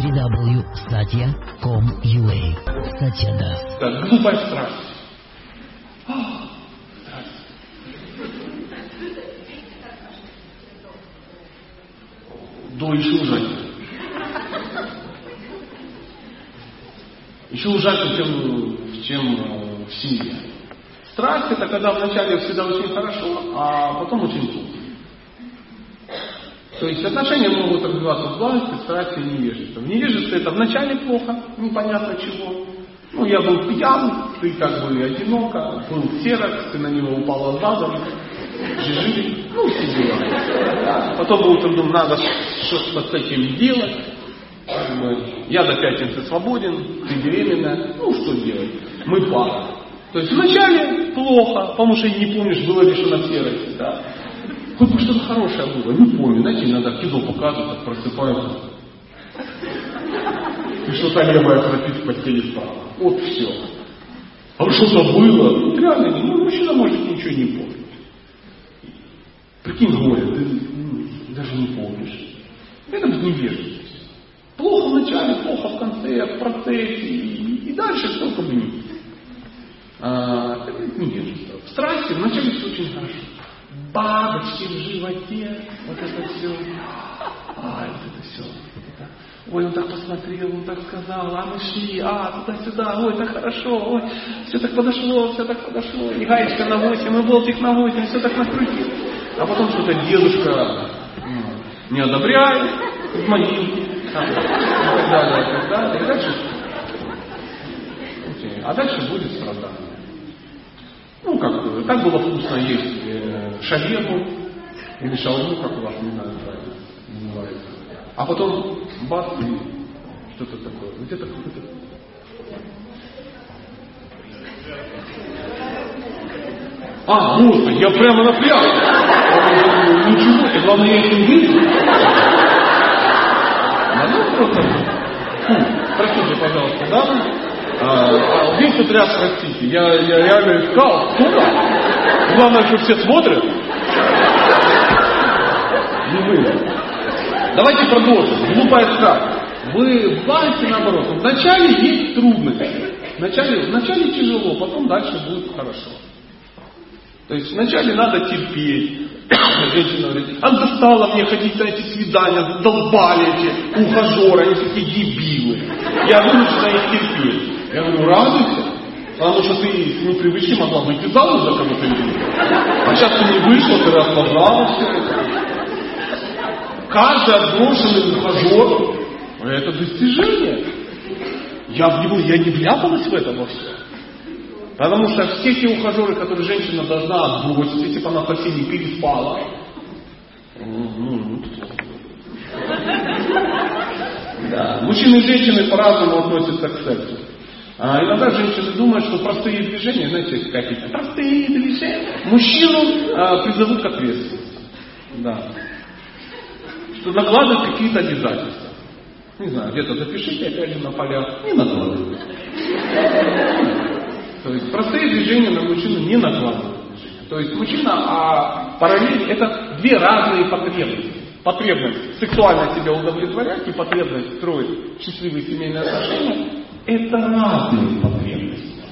www.satya.com.ua Сатьяда. Так, глупая страсть. А, страсть. Да, еще ужаснее. Еще ужаснее, чем, чем э, в семье. Страсть это когда вначале всегда очень хорошо, а потом очень плохо. То есть отношения могут развиваться в благости, страсти и невежестве. В невежестве это вначале плохо, непонятно чего. Ну, я был пьян, ты как бы одиноко, был серок, ты на него упала задом, жили, ну, все дела. Потом утром думаю, надо что-то с этим делать. Я до пятницы свободен, ты беременна, ну, что делать? Мы пара. То есть вначале плохо, потому что не помнишь, было ли что на серости, да. Хоть бы что-то хорошее было, не помню. Знаете, иногда кино показывают, просыпаются. И что-то левая храпит в постели. Вот все. А что-то было. Реально, ну, мужчина может ничего не помнить. Прикинь, горе, ты ну, даже не помнишь. Это невежливость. Плохо в начале, плохо в конце, в процессе, и, и дальше сколько бы а, Это невежество. В страсти вначале все очень хорошо бабочки в животе, вот это все. А, вот это все. Ой, он так посмотрел, он так сказал, а мы шли, а, туда-сюда, ой, так хорошо, ой, все так подошло, все так подошло, и гаечка на 8, и болтик на 8, все так накрутил. А потом что-то дедушка не одобряет, в могилке, и так далее, и так далее. И дальше, а дальше будет страдание. Ну, как, так было вкусно есть э, или шаурму, как у вас, не знаю, правильно называется. А потом бац, и что-то такое. Где-то какой-то... А, можно, я прямо на пляж. Ничего, и главное, я этим выйду. Ну, просто... Простите, пожалуйста, да? А, весь отряд, простите, я, я реально искал, кто Главное, что все смотрят. Не вы. Давайте продолжим. Глупая страх. Вы власти наоборот. Вначале есть трудности. Вначале, вначале тяжело, потом дальше будет хорошо. То есть вначале надо терпеть. Женщина говорит, а достало мне ходить на эти свидания, долбали эти ухажеры, они такие дебилы. Я вынуждена их терпеть. Я говорю, радуйся, потому что ты с непривычки могла выйти замуж за кого-то А сейчас ты не вышла, ты расслаблалась. Каждый отброшенный ухажер – это достижение. Я, в него, я не вляпалась в это во все. Потому что все те ухажеры, которые женщина должна отбросить, если бы она совсем не переспала, да. Мужчины и женщины по-разному относятся к сексу. А иногда женщины думают, что простые движения, знаете, какие-то простые движения, мужчину а, призовут к ответственности. Да. Что накладывают какие-то обязательства. Не знаю, где-то запишите опять же на полях, не накладывают. То есть простые движения на мужчину не накладывают. То есть мужчина, а параллель это две разные потребности. Потребность сексуально себя удовлетворять и потребность строить счастливые семейные отношения это разные потребности.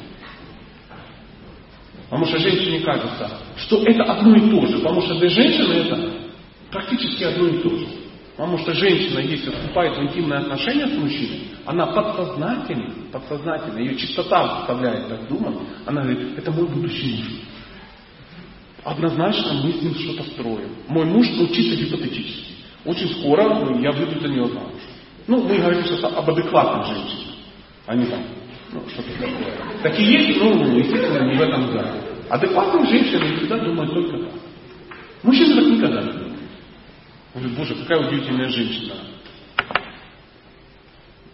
Потому что женщине кажется, что это одно и то же. Потому что для женщины это практически одно и то же. Потому что женщина, если вступает в интимные отношения с мужчиной, она подсознательно, подсознательно, ее чистота заставляет так думать, она говорит, это мой будущий муж. Однозначно мы с ним что-то строим. Мой муж, ну чисто гипотетически. Очень скоро ну, я выйду за него замуж. Ну, мы говорим сейчас об адекватных женщинах. Они там, ну, что-то такое. Такие есть, ну, естественно, не в этом зале. Адекватные женщины всегда думают только так. Мужчины так никогда не думают. Говорит, боже, какая удивительная женщина.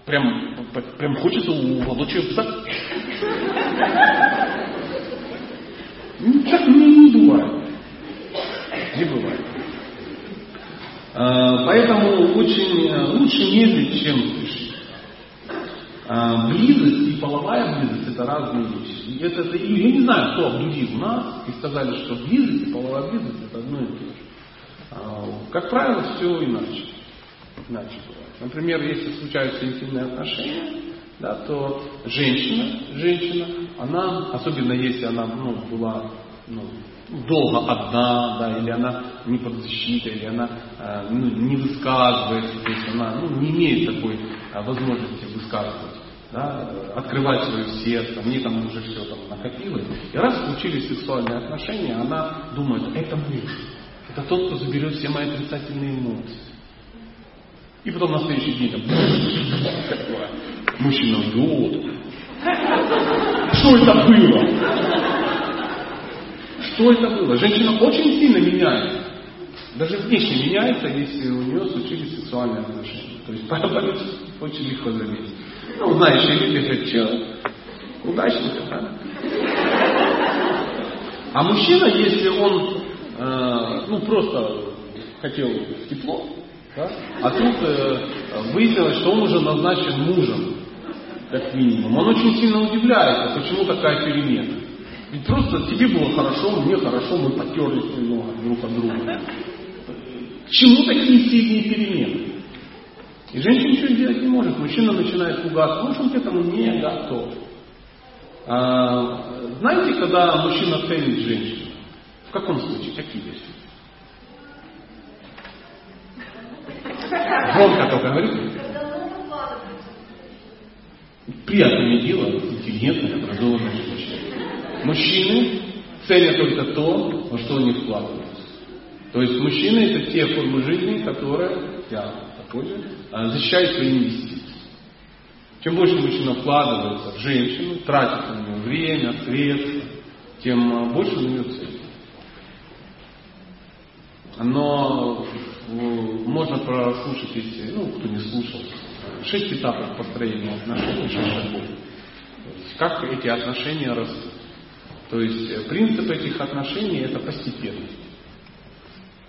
Прям, прям хочется уволочь ее в Так не, не бывает. Не бывает. А, поэтому очень э, лучше медлить, чем спешить. А, близость и половая близость это разные вещи. Это, это, я не знаю, кто обдурил нас и сказали, что близость и половая близость это одно и то же. А, как правило, все иначе. Иначе бывает. Например, если случаются интимные отношения, да, то женщина, женщина, она, особенно если она ну, была ну, долго одна, да, или она не под защитой, или она э, ну, не высказывается, то есть она ну, не имеет такой э, возможности высказывать, да, открывать свое сердце, мне там уже все там накопилось. И раз случились сексуальные отношения, она думает, это муж, это тот, кто заберет все мои отрицательные эмоции. И потом на следующий день там, мужчина врет. Что это было? Что это было? Женщина очень сильно меняется. Даже внешне меняется, если у нее случились сексуальные отношения. То есть по очень легко заметить. Ну, знаешь, люди говорят, что, удачника, да? А мужчина, если он, э, ну, просто хотел тепло, да? а тут э, выяснилось, что он уже назначен мужем, как минимум. Он очень сильно удивляется, почему такая перемена. Ведь просто тебе было хорошо, мне хорошо, мы потерлись немного друг от друга. К чему такие сильные перемены? И женщина ничего сделать не может. Мужчина начинает пугаться, потому что он к этому не готов. А, знаете, когда мужчина ценит женщину? В каком случае? Какие вещи? Громко только говорите. Приятное дело, интеллигентная, образованная женщина. Мужчины ценят только то, во что они вкладываются. То есть мужчины это те формы жизни, которые, я такой же, а, защищают свои инвестиции. Чем больше мужчина вкладывается в женщину, тратит на нее время, средства, тем а, больше он ее ценит. Но можно прослушать, если, ну, кто не слушал, шесть этапов построения отношений, шесть шагов. Как эти отношения растут. То есть э, принцип этих отношений это постепенность.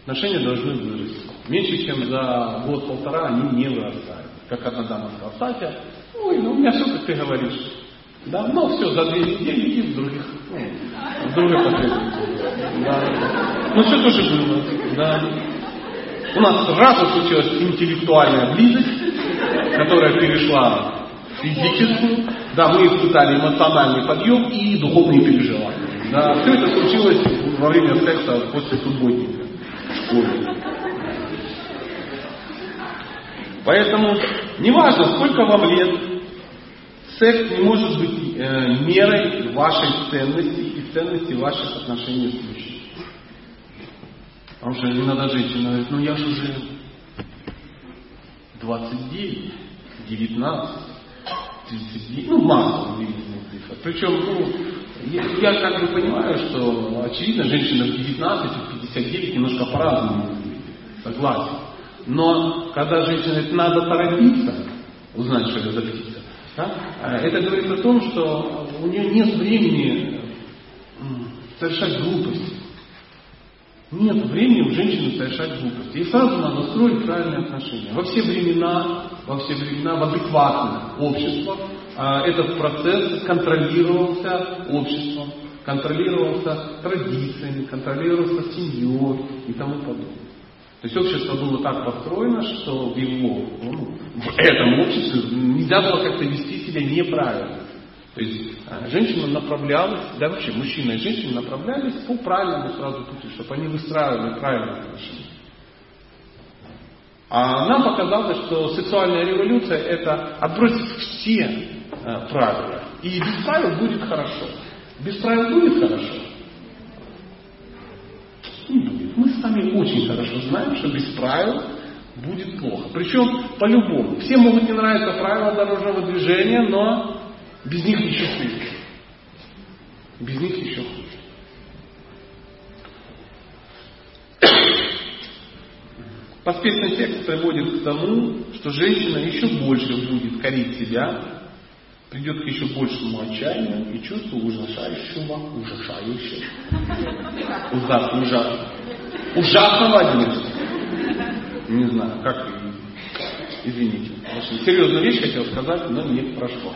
Отношения должны вырасти. Меньше чем за год-полтора они не вырастают. Как одна дама сказала, Сатя, ой, ну у меня все, как ты говоришь. Да, но все, за две недели и в других, ну, в других. Да. Ну все тоже было. Да. У нас сразу случилась интеллектуальная близость, которая перешла физическую, да, мы испытали эмоциональный подъем и духовные переживания. Да, все это случилось во время секса после субботника в школе. Поэтому, неважно, сколько вам лет, секс не может быть э, мерой вашей ценности и ценности ваших отношений с мужчиной. Потому что иногда женщина говорит, ну я же уже 29, 19, 39, ну, массу удивительных цифр. Причем, ну, я, я как бы понимаю, что, очевидно, женщина в 19, в 59 немножко по-разному согласен. Но когда женщина говорит, надо торопиться, узнать, что это за птица, да, это говорит о том, что у нее нет времени совершать глупости. Нет времени у женщины совершать глупости. И сразу надо строить правильные отношения. Во все времена, во все времена в адекватных обществах этот процесс контролировался обществом, контролировался традициями, контролировался семьей и тому подобное. То есть общество было так построено, что в его, ну, в этом обществе нельзя было как-то вести себя неправильно. То есть а, женщина направлялась, да вообще мужчина и женщина направлялись по правильному сразу пути, чтобы они выстраивали правильные отношения. А нам показалось, что сексуальная революция это отбросить все э, правила. И без правил будет хорошо. Без правил будет хорошо? Не будет. Мы с вами очень хорошо знаем, что без правил будет плохо. Причем по-любому. Всем могут не нравиться правила дорожного движения, но без них еще хуже. Без них еще хуже. Поспешный текст приводит к тому, что женщина еще больше будет корить себя, придет к еще большему отчаянию и чувству ужасающего, ужасающего, ужас, ужас, ужасного Не знаю, как, извините. Очень серьезную вещь хотел сказать, но не прошло.